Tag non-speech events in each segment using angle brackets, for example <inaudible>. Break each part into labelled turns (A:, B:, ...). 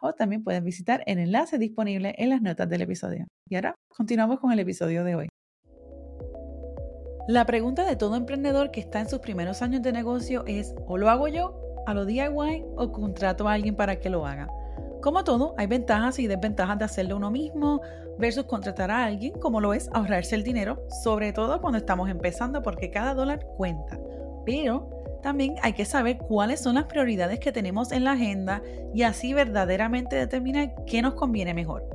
A: o también puedes visitar el enlace disponible en las notas del episodio. Y ahora continuamos con el episodio de hoy. La pregunta de todo emprendedor que está en sus primeros años de negocio es o lo hago yo, a lo DIY o contrato a alguien para que lo haga. Como todo, hay ventajas y desventajas de hacerlo uno mismo versus contratar a alguien, como lo es ahorrarse el dinero, sobre todo cuando estamos empezando porque cada dólar cuenta. Pero también hay que saber cuáles son las prioridades que tenemos en la agenda y así verdaderamente determinar qué nos conviene mejor.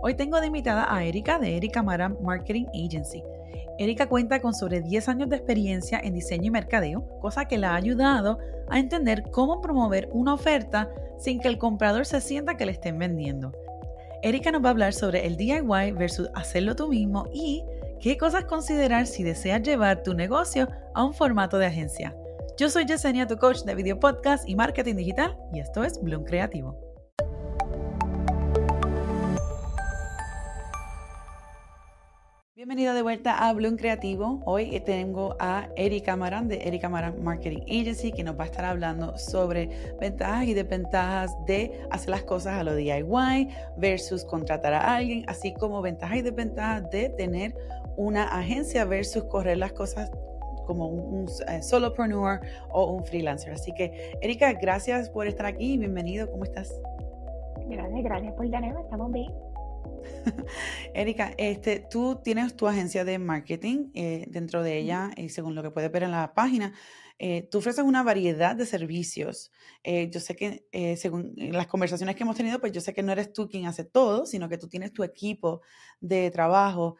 A: Hoy tengo de invitada a Erika de Erika Maram Marketing Agency. Erika cuenta con sobre 10 años de experiencia en diseño y mercadeo, cosa que la ha ayudado a entender cómo promover una oferta sin que el comprador se sienta que le estén vendiendo. Erika nos va a hablar sobre el DIY versus hacerlo tú mismo y qué cosas considerar si deseas llevar tu negocio a un formato de agencia. Yo soy Yesenia, tu coach de video podcast y marketing digital, y esto es Bloom Creativo. Bienvenida de vuelta a Bloom Creativo. Hoy tengo a Erika Maran de Erika Maran Marketing Agency que nos va a estar hablando sobre ventajas y desventajas de hacer las cosas a lo DIY versus contratar a alguien, así como ventajas y desventajas de tener una agencia versus correr las cosas como un, eh, solopreneur o un freelancer. Así que, Erika, gracias por estar aquí. Bienvenido. ¿Cómo estás?
B: Gracias, gracias por tenerme. Estamos bien. <laughs>
A: Erika, este, tú tienes tu agencia de marketing eh, dentro de ella, y según lo que puedes ver en la página, eh, tú ofreces una variedad de servicios. yo sé que, según las conversaciones que hemos tenido, pues yo sé que no eres tú quien hace todo, sino que tú tienes tu equipo de trabajo.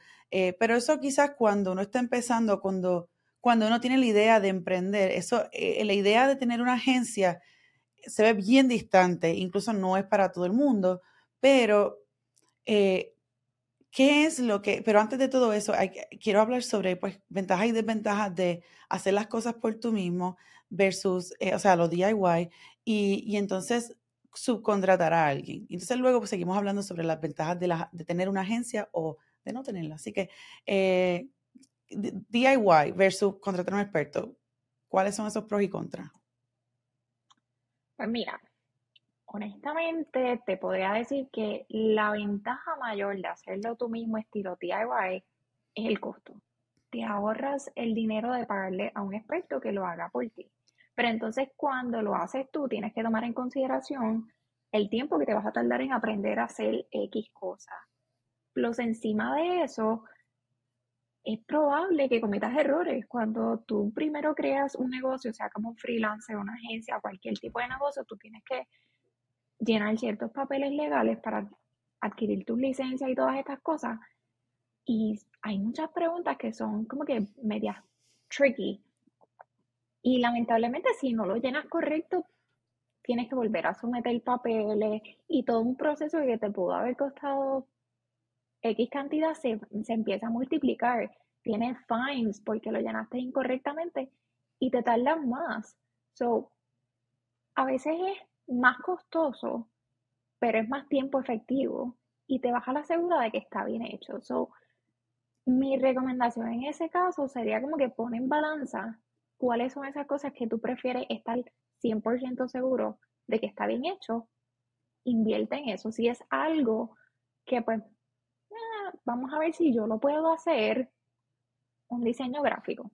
A: pero eso quizás cuando uno está empezando, cuando cuando uno tiene la idea de emprender, eso, eh, la idea de tener una agencia se ve bien distante, incluso no es para todo el mundo, pero eh, ¿qué es lo que, pero antes de todo eso, quiero hablar sobre pues, ventajas y desventajas de hacer las cosas por tú mismo versus, eh, o sea, los DIY y, y, entonces subcontratar a alguien. Entonces luego pues, seguimos hablando sobre las ventajas de, la, de tener una agencia o de no tenerla. Así que, DIY versus contratar a un experto, ¿cuáles son esos pros y contras?
B: Pues mira, honestamente te podría decir que la ventaja mayor de hacerlo tú mismo estilo DIY es el costo. Te ahorras el dinero de pagarle a un experto que lo haga por ti. Pero entonces cuando lo haces tú tienes que tomar en consideración el tiempo que te vas a tardar en aprender a hacer X cosas. Plus encima de eso, es probable que cometas errores. Cuando tú primero creas un negocio, sea como un freelancer, una agencia, cualquier tipo de negocio, tú tienes que llenar ciertos papeles legales para adquirir tus licencias y todas estas cosas. Y hay muchas preguntas que son como que medias tricky. Y lamentablemente si no lo llenas correcto, tienes que volver a someter papeles y todo un proceso que te pudo haber costado X cantidad se, empieza a multiplicar. Tienes fines porque lo llenaste incorrectamente y te tardas más. So, a veces es más costoso, pero es más tiempo efectivo y te baja la seguridad de que está bien hecho. So, mi recomendación en ese caso sería como que pon en balanza cuáles son esas cosas que tú prefieres estar 100% seguro de que está bien hecho, invierte en eso. Si es algo que pues vamos a ver si yo lo puedo hacer un diseño gráfico.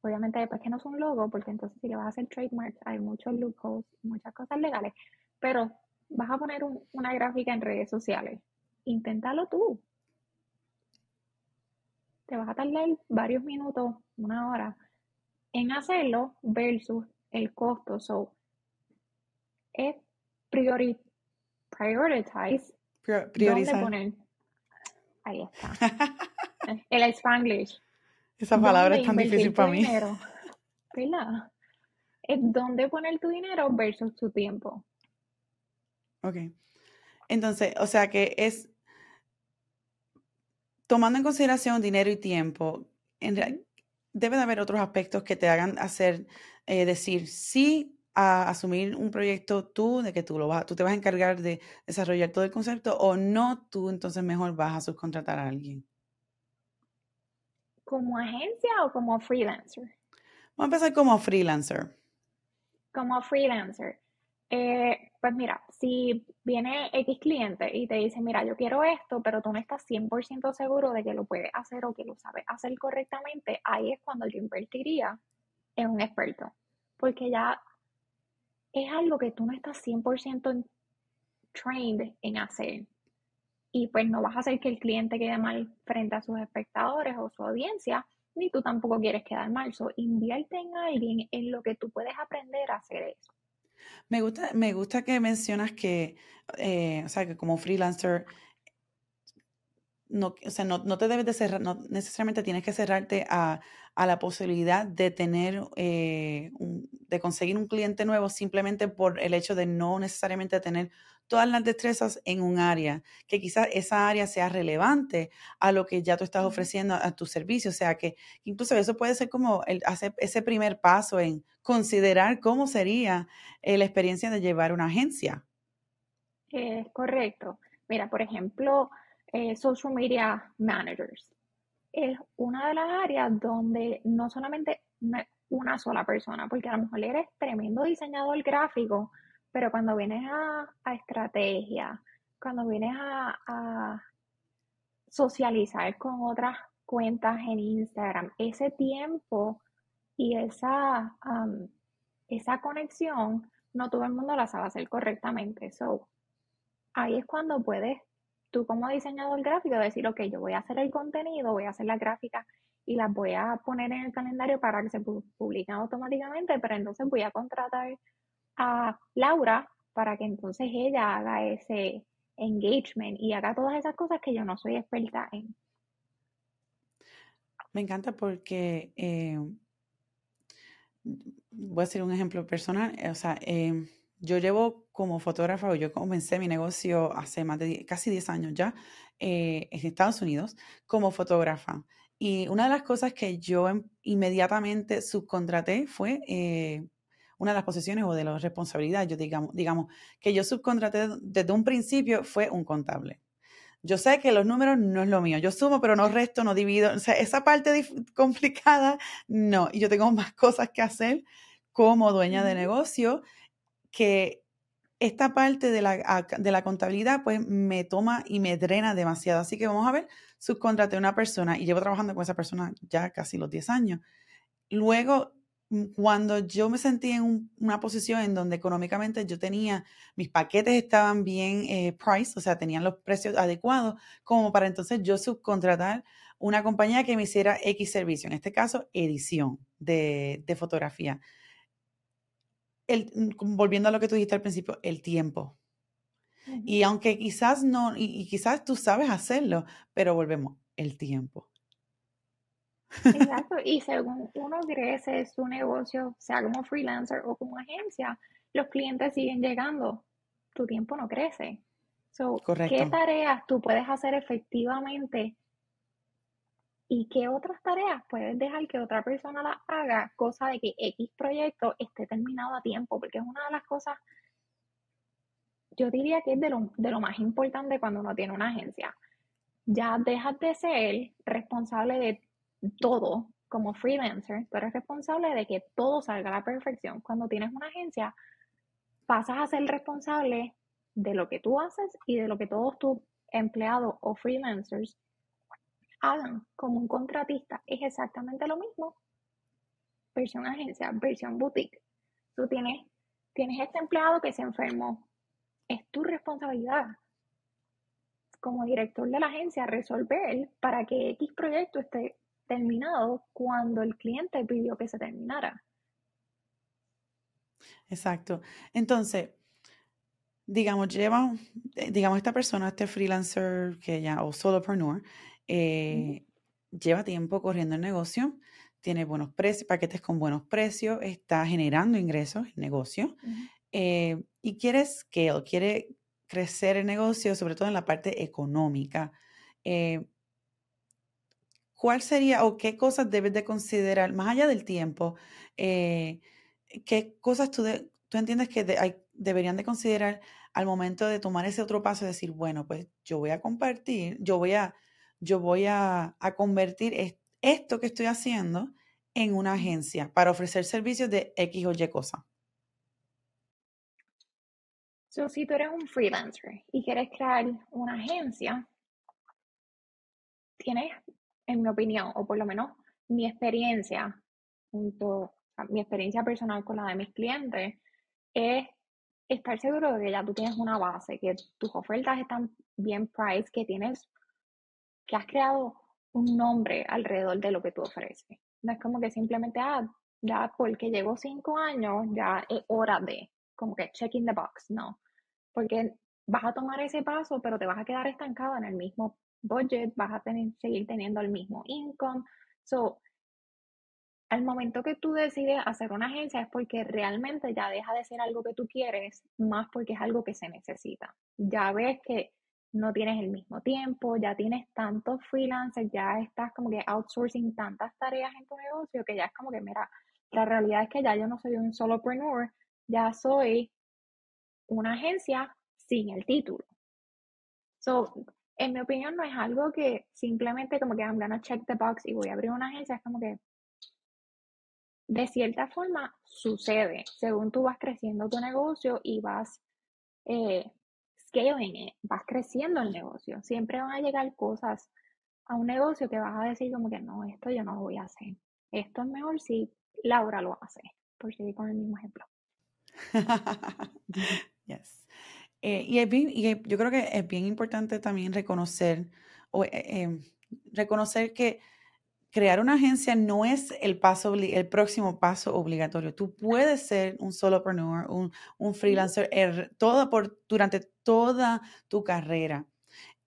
B: Obviamente después que no es un logo, porque entonces si le vas a hacer trademarks hay muchos loopholes, muchas cosas legales, pero vas a poner una gráfica en redes sociales. Inténtalo tú. Te vas a tardar varios minutos, una hora, en hacerlo versus el costo. So, es priori prioritize.
A: priorizar.
B: poner Ahí está. <laughs> el Spanglish.
A: Esa palabra es tan difícil para mí.
B: Dinero, ¿Verdad? Es dónde poner tu dinero versus tu tiempo.
A: Ok. Entonces, o sea que es, tomando en consideración dinero y tiempo, en debe de haber otros aspectos que te hagan hacer, eh, decir sí a asumir un proyecto tú, de que tú, lo vas, tú te vas a encargar de desarrollar todo el concepto, o no, tú entonces mejor vas a subcontratar a alguien.
B: ¿Como agencia o como freelancer?
A: Vamos a empezar como freelancer.
B: Como freelancer. Eh, pues mira, si viene X cliente y te dice, mira, yo quiero esto, pero tú no estás 100% seguro de que lo puedes hacer o que lo sabes hacer correctamente, ahí es cuando yo invertiría en un experto. Porque ya es algo que tú no estás 100% trained en hacer. Y pues no vas a hacer que el cliente quede mal frente a sus espectadores o su audiencia, ni tú tampoco quieres quedar mal. So, invierte en alguien en lo que tú puedes aprender a hacer eso.
A: Me gusta, me gusta que mencionas que, eh, o sea, que como freelancer, no, o sea, no, no te debes de cerrar, no necesariamente tienes que cerrarte a, a la posibilidad de tener, eh, de conseguir un cliente nuevo simplemente por el hecho de no necesariamente tener todas las destrezas en un área, que quizás esa área sea relevante a lo que ya tú estás ofreciendo a tu servicio. O sea, que incluso eso puede ser como el, hacer ese primer paso en considerar cómo sería eh, la experiencia de llevar una agencia.
B: Es correcto. Mira, por ejemplo, eh, social media managers es una de las áreas donde no solamente una sola persona, porque a lo mejor eres tremendo diseñador gráfico, pero cuando vienes a, estrategia, cuando vienes a, socializar con otras cuentas en Instagram, ese tiempo y esa, esa conexión, no todo el mundo la sabe hacer correctamente. So, ahí es cuando puedes, tú como diseñador gráfico, decir, ok, yo voy a hacer el contenido, voy a hacer la gráfica y las voy a poner en el calendario para que se publiquen automáticamente, pero entonces voy a contratar a Laura para que entonces ella haga ese engagement y haga todas esas cosas que yo no soy experta en.
A: Me encanta porque eh, voy a hacer un ejemplo personal. Eh, o sea, eh, yo llevo como fotógrafa, yo comencé mi negocio hace más de casi 10 años ya en Estados Unidos como fotógrafa. Y una de las cosas que yo em, inmediatamente subcontraté fue una de las posiciones o de las responsabilidades, yo digamos, digamos, que yo subcontraté desde un principio fue un contable. Yo sé que los números no es lo mío. Yo sumo, pero no resto, no divido. O sea, esa parte <laughs> complicada, no. Y yo tengo más cosas que hacer como dueña de negocio que esta parte de la, de la contabilidad pues me toma y me drena demasiado. Así que vamos a ver, subcontraté a una persona y llevo trabajando con esa persona ya casi los 10 años. Luego Mm, cuando yo me sentí en una posición en donde económicamente yo tenía, mis paquetes estaban bien eh, price, o sea, tenían los precios adecuados, como para entonces yo subcontratar una compañía que me hiciera X servicio, en este caso, edición de, fotografía. Mm, volviendo a lo que tú dijiste al principio, el tiempo. Y aunque quizás no, y quizás tú sabes hacerlo, pero volvemos, el tiempo.
B: Exacto, y <laughs> según uno crece su negocio, sea como freelancer o como agencia, los clientes siguen llegando, tu tiempo no crece. So, ¿Qué tareas tú puedes hacer efectivamente y qué otras tareas puedes dejar que otra persona las haga, cosa de que X proyecto esté terminado a tiempo? Porque es una de las cosas, yo diría que es de lo, de lo más importante cuando uno tiene una agencia. Ya dejas de ser responsable de todo como freelancer, tú eres responsable de que todo salga a la perfección. Cuando tienes una agencia, pasas a ser responsable de lo que tú haces y de lo que todos tus empleados o freelancers hagan como un contratista. Es exactamente lo mismo. Versión agencia, versión boutique. Tú tienes, tienes este empleado que se enfermó. Es tu responsabilidad como director de la agencia resolver para que X proyecto esté terminado cuando el cliente pidió que se terminara.
A: Exacto. Entonces, digamos, lleva, digamos, esta persona, este freelancer que ya, o solopreneur, eh, lleva tiempo corriendo el negocio, tiene buenos precios, paquetes con buenos precios, está generando ingresos, el negocio, eh, y quiere scale, quiere crecer el negocio, sobre todo en la parte económica ¿cuál sería o qué cosas debes de considerar, más allá del tiempo, eh, qué cosas tú, tú entiendes que deberían de considerar al momento de tomar ese otro paso y decir, bueno, pues yo voy a compartir, yo voy a, yo voy a, a convertir esto que estoy haciendo en una agencia para ofrecer servicios de X o Y cosa?
B: So, si tú eres un freelancer y quieres crear una agencia, tienes, en mi opinión, o por lo menos mi experiencia, junto a mi experiencia personal con la de mis clientes, es estar seguro de que ya tú tienes una base, que tus ofertas están bien priced, que tienes, que has creado un nombre alrededor de lo que tú ofreces. No es como que simplemente, ah, ya porque llevo cinco años, ya es hora de, como que checking the box, no. Porque vas a tomar ese paso, pero te vas a quedar estancado en el mismo budget, vas a tener, seguir teniendo el mismo income. So, al momento que tú decides hacer una agencia es porque realmente ya deja de ser algo que tú quieres, más porque es algo que se necesita. Ya ves que no tienes el mismo tiempo, ya tienes tantos freelancers, ya estás como que outsourcing tantas tareas en tu negocio que ya es como que, mira, la realidad es que ya yo no soy un solopreneur, ya soy una agencia sin el título. So, en mi opinión, no es algo que simplemente como que I'm gonna check the box y voy a abrir una agencia, es como que de cierta forma sucede según tú vas creciendo tu negocio y vas eh, scaling vas creciendo el negocio. Siempre van a llegar cosas a un negocio que vas a decir como que no, esto yo no lo voy a hacer. Esto es mejor si Laura lo hace, por seguir con el mismo ejemplo. <laughs>
A: yes. Eh, y, es bien, y yo creo que es bien importante también reconocer, o, eh, em, reconocer que crear una agencia no es el, paso, el próximo paso obligatorio. Tú puedes ser un solopreneur, un, un freelancer er, todo por, durante toda tu carrera.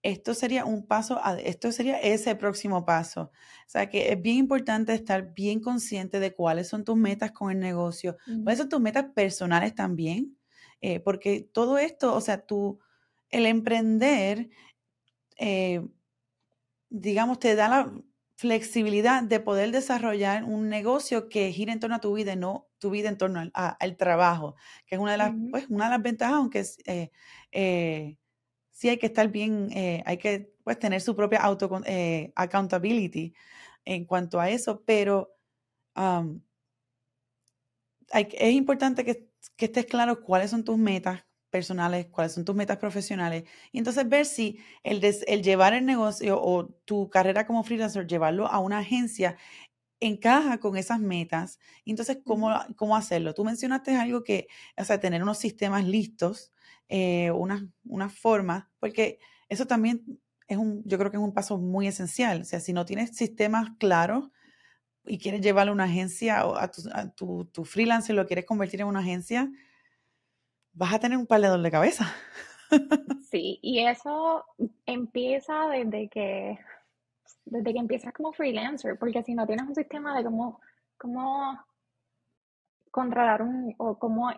A: Esto sería un paso, esto sería ese próximo paso. O sea que es bien importante estar bien consciente de cuáles son tus metas con el negocio, cuáles son tus metas personales también, eh, porque todo esto, o sea, tú, el emprender, eh, digamos, te da la, flexibilidad de poder desarrollar un negocio que gire en torno a tu vida y no tu vida en torno al, trabajo, que es una de las, pues, una de las ventajas, aunque eh, eh, sí hay que estar bien, eh, hay que pues, tener su propia auto accountability en cuanto a eso, pero es importante que, que estés claro cuáles son tus metas, personales, cuáles son tus metas profesionales. Y entonces ver si el, el llevar el negocio o tu carrera como freelancer, llevarlo a una agencia, encaja con esas metas. Entonces, ¿cómo, cómo hacerlo? Tú mencionaste algo que, o sea, tener unos sistemas listos, eh, unas una formas, porque eso también es un, yo creo que es un paso muy esencial. O sea, si no tienes sistemas claros y quieres llevarlo a una agencia o a tu, a tu, freelancer lo quieres convertir en una agencia, vas a tener un par de de cabeza. <laughs>
B: Sí, y eso empieza desde que, desde que empiezas como freelancer, porque si no tienes un sistema de cómo, cómo controlar un, o cómo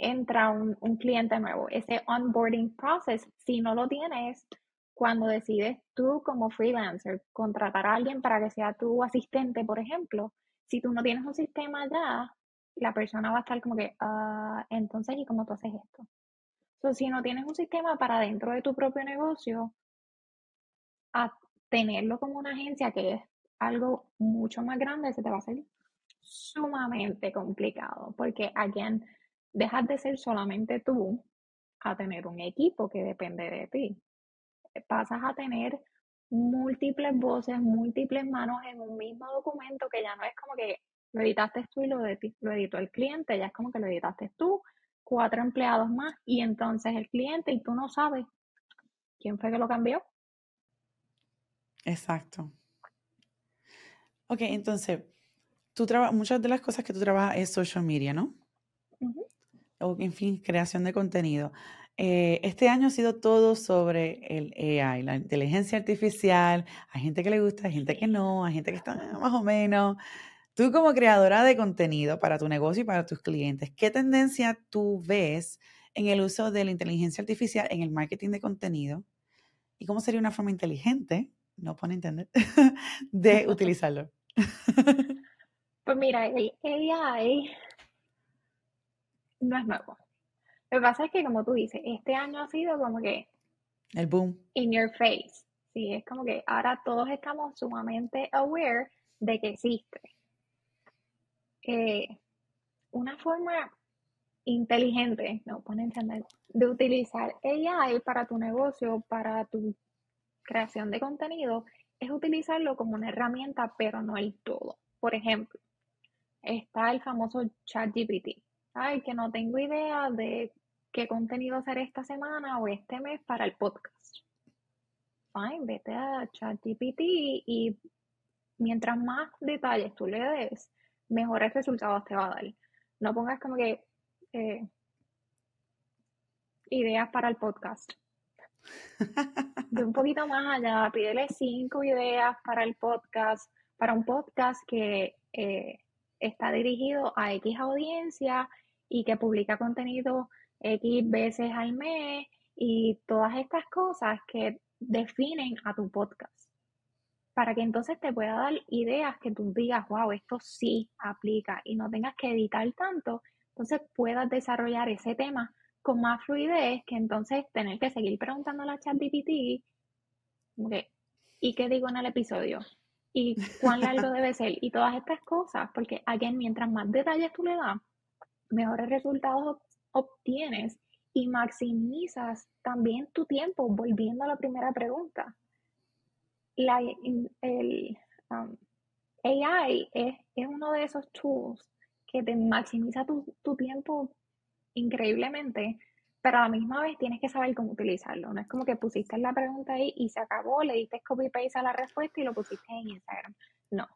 B: entra un, cliente nuevo, ese onboarding process, si no lo tienes, cuando decides tú como freelancer contratar a alguien para que sea tu asistente, por ejemplo, si tú no tienes un sistema ya, la persona va a estar como que, ah, entonces, ¿y cómo tú haces esto? So, si no tienes un sistema para dentro de tu propio negocio, a tenerlo como una agencia que es algo mucho más grande, se te va a hacer sumamente complicado, porque again, dejas de ser solamente tú a tener un equipo que depende de ti. Pasas a tener múltiples voces, múltiples manos en un mismo documento que ya no es como que lo editaste tú y lo, lo editó el cliente, ya es como que lo editaste tú, cuatro empleados más y entonces el cliente y tú no sabes quién fue que lo cambió.
A: Exacto. Ok, entonces, tú muchas de las cosas que tú trabajas es social media, ¿no? O, en fin, creación de contenido. Eh, este año ha sido todo sobre el AI, la inteligencia artificial. Hay gente que le gusta, hay gente que no, hay gente que está más o menos. Tú como creadora de contenido para tu negocio y para tus clientes, ¿qué tendencia tú ves en el uso de la inteligencia artificial en el marketing de contenido? ¿Y cómo sería una forma inteligente no pone entender, <laughs> de <laughs> utilizarlo?
B: Pues mira, el AI no es nuevo. Lo que pasa es que, como tú dices, este año ha sido como que...
A: El boom.
B: In your face. Sí, es como que ahora todos estamos sumamente aware de que existe. Eh, una forma inteligente, no pone entender, de utilizar AI para tu negocio, para tu creación de contenido, es utilizarlo como una herramienta, pero no el todo. Por ejemplo, está el famoso ChatGPT. Ay, que no tengo idea de qué contenido hacer esta semana o este mes para el podcast. Fine, vete a ChatGPT y mientras más detalles tú le des, mejores resultados te va a dar. No pongas como que eh, ideas para el podcast. <laughs> De un poquito más allá, pídele cinco ideas para el podcast, para un podcast que eh, está dirigido a X audiencia y que publica contenido X veces al mes y todas estas cosas que definen a tu podcast. Para que entonces te pueda dar ideas que tú digas, wow, esto sí aplica y no tengas que editar tanto, entonces puedas desarrollar ese tema con más fluidez que entonces tener que seguir preguntando a la chat DPT, ¿y qué digo en el episodio? ¿Y cuán largo debe ser? Y todas estas cosas, porque again, mientras más detalles tú le das, mejores resultados obtienes y maximizas también tu tiempo, volviendo a la primera pregunta. La, el um, AI es, es, uno de esos tools que te maximiza tu, tu tiempo increíblemente, pero a la misma vez tienes que saber cómo utilizarlo. No es como que pusiste la pregunta ahí y se acabó, le diste copy-paste a la respuesta y lo pusiste en Instagram. No,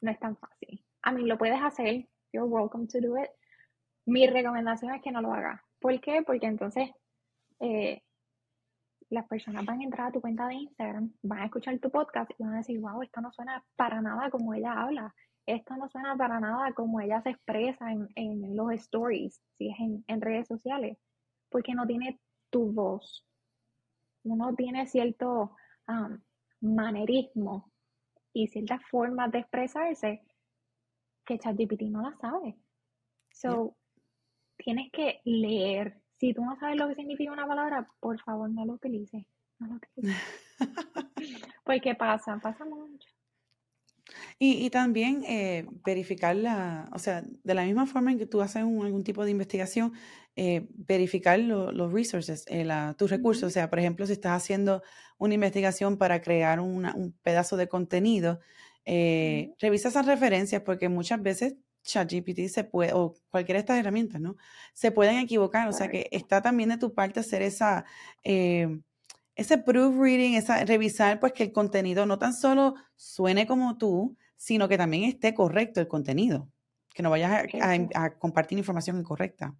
B: no es tan fácil. A mí lo puedes hacer, you're welcome to do it. Mi recomendación es que no lo hagas. ¿Por qué? Porque entonces eh, las personas van a entrar a tu cuenta de Instagram, van a escuchar tu podcast y van a decir, wow, esto no suena para nada como ella habla esto no suena para nada como ella se expresa en, los stories, si es en, redes sociales, porque no tiene tu voz. Uno tiene cierto um, manerismo y ciertas formas de expresarse que ChatGPT no la sabe. So, tienes que leer. Si tú no sabes lo que significa una palabra, por favor no lo utilices. No lo utilices. <laughs> Porque pasa, pasa mucho.
A: Y, también eh, verificar la, o sea, de la misma forma en que tú haces algún tipo de investigación, eh, verificar los resources, eh, tus recursos. O sea, por ejemplo, si estás haciendo una investigación para crear un pedazo de contenido, revisa esas referencias porque muchas veces ChatGPT se puede, o cualquiera de estas herramientas, ¿no? Se pueden equivocar. O sea, que está también de tu parte hacer esa ese proofreading, esa, revisar pues que el contenido no tan solo suene como tú, sino que también esté correcto el contenido, que no vayas a, compartir información incorrecta.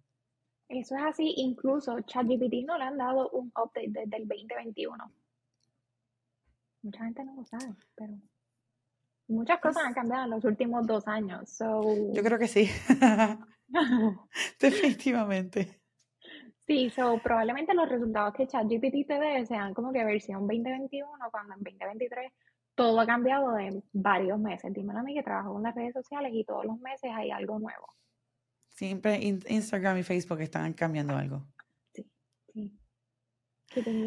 B: Eso es así, incluso ChatGPT no le han dado un update desde el 2021. Mucha gente no lo sabe, pero muchas cosas han cambiado en los últimos dos años.
A: Yo creo que sí. <laughs> <laughs> Definitivamente.
B: Sí, so, probablemente los resultados que ChatGPT te dé sean como que versión 2021, cuando en 2023 todo ha cambiado de varios meses. Dímelo a mí que trabajo con las redes sociales y todos los meses hay algo nuevo.
A: Siempre Instagram y Facebook están cambiando algo. Sí, sí.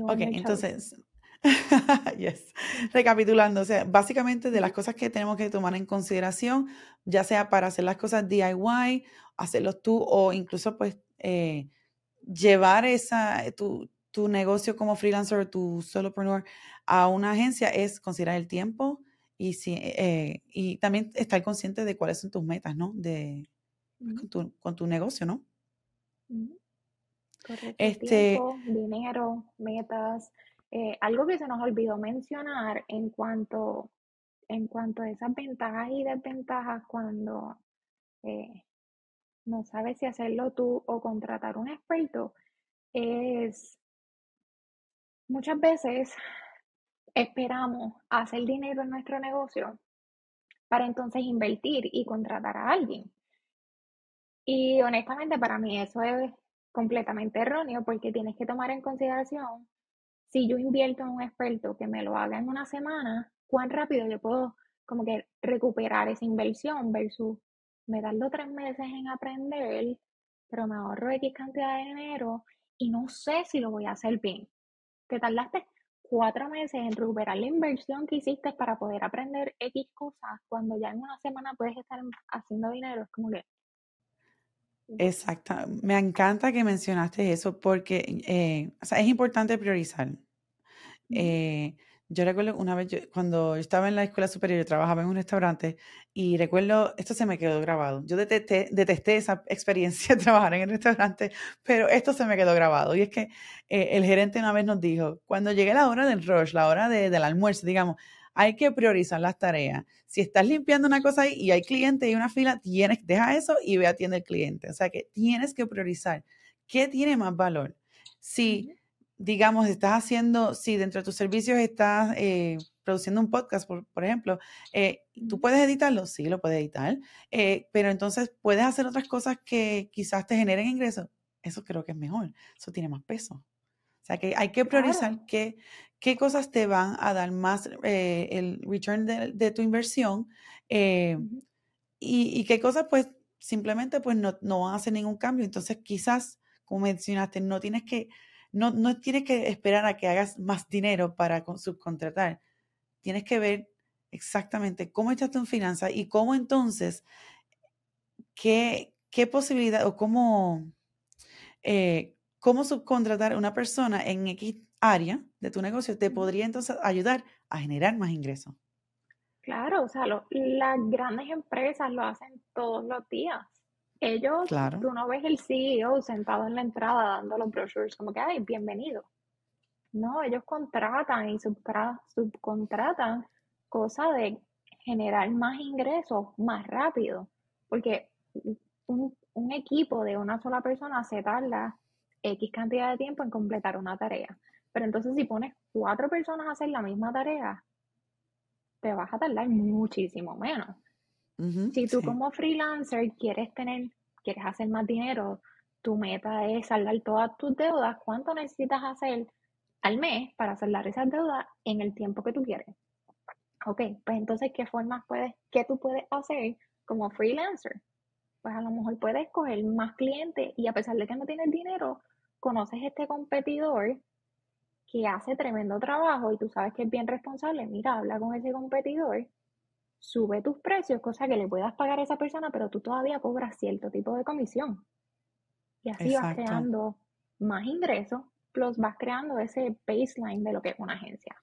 A: Ok, entonces, <laughs> yes. Recapitulando, o sea, básicamente de las cosas que tenemos que tomar en consideración, ya sea para hacer las cosas DIY, hacerlos tú o incluso pues eh, llevar esa, tu, tu negocio como freelancer, tu solopreneur a una agencia es considerar el tiempo y, si, eh, y también estar consciente de cuáles son tus metas, ¿no? De, con, tu, con, tu, negocio, ¿no?
B: Correcto. Este, tiempo, dinero, metas. Eh, algo que se nos olvidó mencionar en cuanto, en cuanto a esas ventajas y desventajas cuando no sabes si hacerlo tú o contratar un experto, es muchas veces esperamos hacer dinero en nuestro negocio para entonces invertir y contratar a alguien. Y honestamente para mí eso es completamente erróneo porque tienes que tomar en consideración si yo invierto en un experto que me lo haga en una semana, ¿cuán rápido yo puedo como que recuperar esa inversión versus me darlo tres meses en aprender, pero me ahorro X cantidad de dinero y no sé si lo voy a hacer bien. Te tardaste cuatro meses en recuperar la inversión que hiciste para poder aprender X cosas cuando ya en una semana puedes estar haciendo dinero. Es como que...
A: Exacto. Me encanta que mencionaste eso porque eh, es importante priorizar. Eh, yo recuerdo una vez, cuando estaba en la escuela superior, yo trabajaba en un restaurante y recuerdo, esto se me quedó grabado. Yo detesté, esa experiencia <laughs> de trabajar en el restaurante, pero esto se me quedó grabado. Y es que eh, el gerente una vez nos dijo, cuando llegue la hora del rush, la hora de, del almuerzo, digamos, hay que priorizar las tareas. Si estás limpiando una cosa ahí y hay cliente y una fila, tienes, deja eso y ve atiende al cliente. O sea que tienes que priorizar. ¿Qué tiene más valor? Si digamos, estás haciendo, si dentro de tus servicios estás eh, produciendo un podcast, por, ejemplo, eh, ¿tú puedes editarlo? Sí, lo puedes editar, eh, pero entonces puedes hacer otras cosas que quizás te generen ingresos. Eso creo que es mejor, eso tiene más peso. O sea que hay que priorizar qué, qué, cosas te van a dar más el return de, tu inversión y, y, qué cosas pues simplemente pues no, no van a hacer ningún cambio. Entonces quizás, como mencionaste, no tienes que no, no tienes que esperar a que hagas más dinero para subcontratar. Tienes que ver exactamente cómo estás tú en finanzas y cómo entonces, qué, qué posibilidad o cómo, eh, cómo subcontratar a una persona en X área de tu negocio te podría entonces ayudar a generar más ingresos.
B: Claro, o sea, las grandes empresas lo hacen todos los días. Ellos, tú no ves el CEO sentado en la entrada dando los brochures como que, ay, bienvenido. No, ellos contratan y subcontratan cosas de generar más ingresos más rápido, porque un, un, equipo de una sola persona se tarda X cantidad de tiempo en completar una tarea. Pero entonces si pones cuatro personas a hacer la misma tarea, te vas a tardar muchísimo menos si tú como freelancer quieres tener, quieres hacer más dinero, tu meta es saldar todas tus deudas, ¿cuánto necesitas hacer al mes para saldar esas deudas en el tiempo que tú quieres? Ok, pues entonces, ¿qué formas puedes, qué tú puedes hacer como freelancer? Pues a lo mejor puedes coger más clientes y a pesar de que no tienes dinero, conoces este competidor que hace tremendo trabajo y tú sabes que es bien responsable, mira, habla con ese competidor sube tus precios, cosa que le puedas pagar a esa persona, pero tú todavía cobras cierto tipo de comisión. Y así vas creando más ingresos, plus vas creando ese baseline de lo que es una agencia.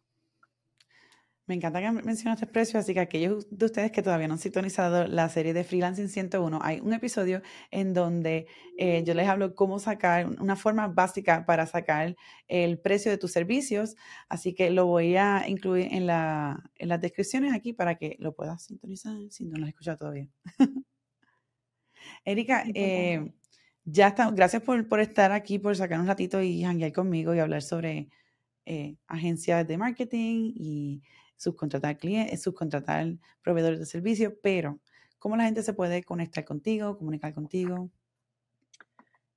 A: Me encanta que mencionaste precios, así que aquellos de ustedes que todavía no han sintonizado la serie de Freelancing 101, hay un episodio en donde eh, yo les hablo cómo sacar una forma básica para sacar el precio de tus servicios, así que lo voy a incluir en, la, en las descripciones aquí para que lo puedas sintonizar si no lo has escuchado todavía. <laughs> Erika, eh, ya está, gracias por, por, estar aquí, por sacar un ratito y hanguear conmigo y hablar sobre eh, agencias de marketing y subcontratar clientes, subcontratar proveedores de servicios, pero ¿cómo la gente se puede conectar contigo, comunicar contigo?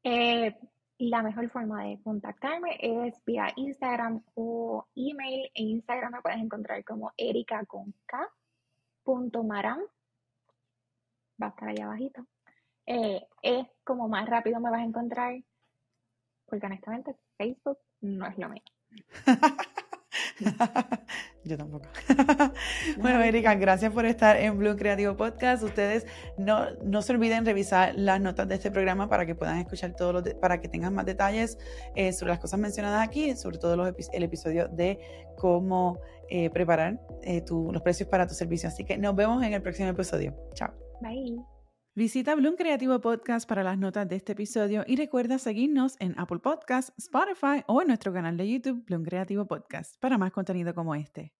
B: Eh, la mejor forma de contactarme es vía Instagram o email. En Instagram me puedes encontrar como Erika con K. Va a estar ahí abajito. Eh, es como más rápido me vas a encontrar, porque honestamente Facebook no es lo mío. <laughs> <laughs>
A: Yo tampoco. <laughs> bueno, Erika, gracias por estar en Blue Creativo Podcast. Ustedes no, no se olviden revisar las notas de este programa para que puedan escuchar todos los, para que tengan más detalles eh, sobre las cosas mencionadas aquí, sobre todo los, el episodio de cómo eh, preparar eh, los precios para tu servicio. Así que nos vemos en el próximo episodio. Chao.
B: Bye.
A: Visita Bloom Creativo Podcast para las notas de este episodio y recuerda seguirnos en Apple Podcasts, Spotify o en nuestro canal de YouTube Bloom Creativo Podcast para más contenido como este.